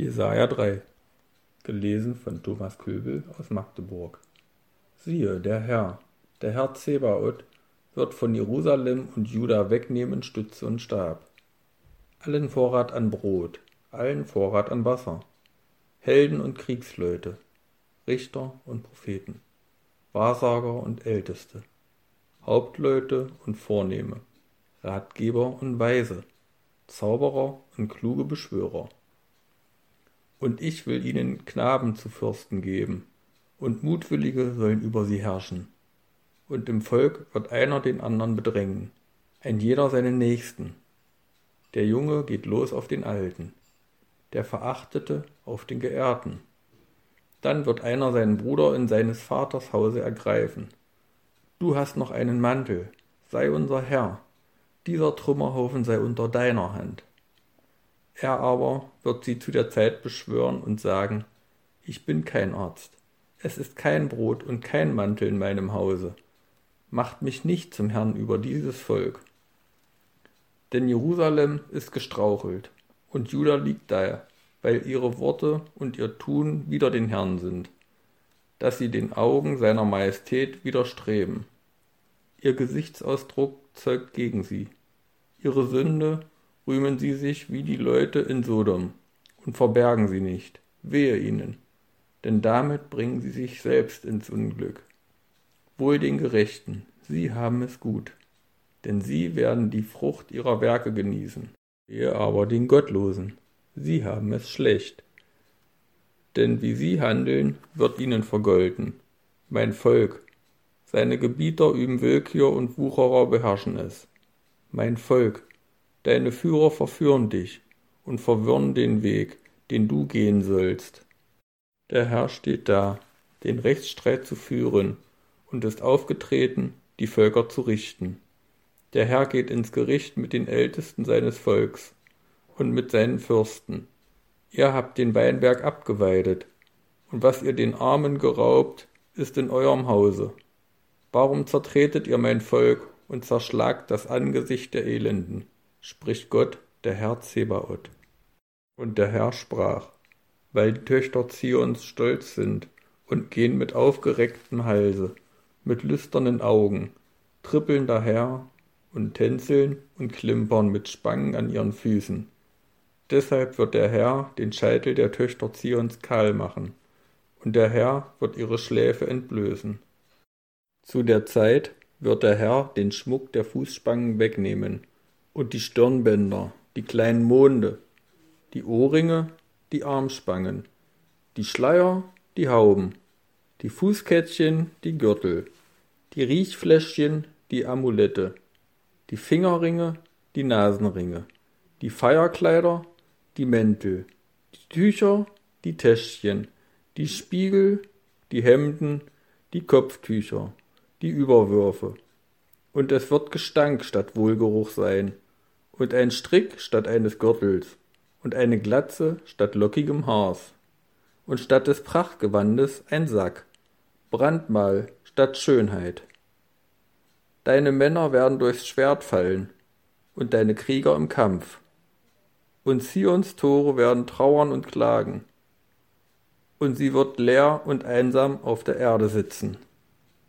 Jesaja 3 Gelesen von Thomas Köbel aus Magdeburg. Siehe, der Herr, der Herr Zebaoth, wird von Jerusalem und Juda wegnehmen Stütze und Stab, allen Vorrat an Brot, allen Vorrat an Wasser, Helden und Kriegsleute, Richter und Propheten, Wahrsager und Älteste, Hauptleute und Vornehme, Ratgeber und Weise, Zauberer und kluge Beschwörer und ich will ihnen Knaben zu Fürsten geben, und Mutwillige sollen über sie herrschen. Und im Volk wird einer den anderen bedrängen, ein jeder seinen Nächsten. Der Junge geht los auf den Alten, der Verachtete auf den Geehrten. Dann wird einer seinen Bruder in seines Vaters Hause ergreifen. Du hast noch einen Mantel, sei unser Herr, dieser Trümmerhaufen sei unter deiner Hand. Er aber wird sie zu der Zeit beschwören und sagen, ich bin kein Arzt, es ist kein Brot und kein Mantel in meinem Hause. Macht mich nicht zum Herrn über dieses Volk. Denn Jerusalem ist gestrauchelt, und Juda liegt da, weil ihre Worte und ihr Tun wider den Herrn sind, dass sie den Augen seiner Majestät widerstreben. Ihr Gesichtsausdruck zeugt gegen sie. Ihre Sünde rühmen sie sich wie die Leute in Sodom und verbergen sie nicht. Wehe ihnen, denn damit bringen sie sich selbst ins Unglück. Wohl den Gerechten, sie haben es gut, denn sie werden die Frucht ihrer Werke genießen. Wehe aber den Gottlosen, sie haben es schlecht. Denn wie sie handeln, wird ihnen vergolten. Mein Volk, seine Gebieter üben Willkür und Wucherer beherrschen es. Mein Volk, Deine Führer verführen dich und verwirren den Weg, den du gehen sollst. Der Herr steht da, den Rechtsstreit zu führen, und ist aufgetreten, die Völker zu richten. Der Herr geht ins Gericht mit den Ältesten seines Volks und mit seinen Fürsten. Ihr habt den Weinberg abgeweidet, und was ihr den Armen geraubt, ist in eurem Hause. Warum zertretet ihr mein Volk und zerschlagt das Angesicht der Elenden? Spricht Gott, der Herr Zebaoth. Und der Herr sprach, weil die Töchter Zions stolz sind und gehen mit aufgerecktem Halse, mit lüsternen Augen, trippeln daher und tänzeln und klimpern mit Spangen an ihren Füßen. Deshalb wird der Herr den Scheitel der Töchter Zions kahl machen, und der Herr wird ihre Schläfe entblößen. Zu der Zeit wird der Herr den Schmuck der Fußspangen wegnehmen und die Stirnbänder, die kleinen Monde, die Ohrringe, die Armspangen, die Schleier, die Hauben, die Fußkettchen, die Gürtel, die Riechfläschchen, die Amulette, die Fingerringe, die Nasenringe, die Feierkleider, die Mäntel, die Tücher, die Täschchen, die Spiegel, die Hemden, die Kopftücher, die Überwürfe, und es wird Gestank statt Wohlgeruch sein, und ein Strick statt eines Gürtels, und eine Glatze statt lockigem Haars, und statt des Prachtgewandes ein Sack, Brandmal statt Schönheit. Deine Männer werden durchs Schwert fallen, und deine Krieger im Kampf. Und Zions Tore werden trauern und klagen, und sie wird leer und einsam auf der Erde sitzen.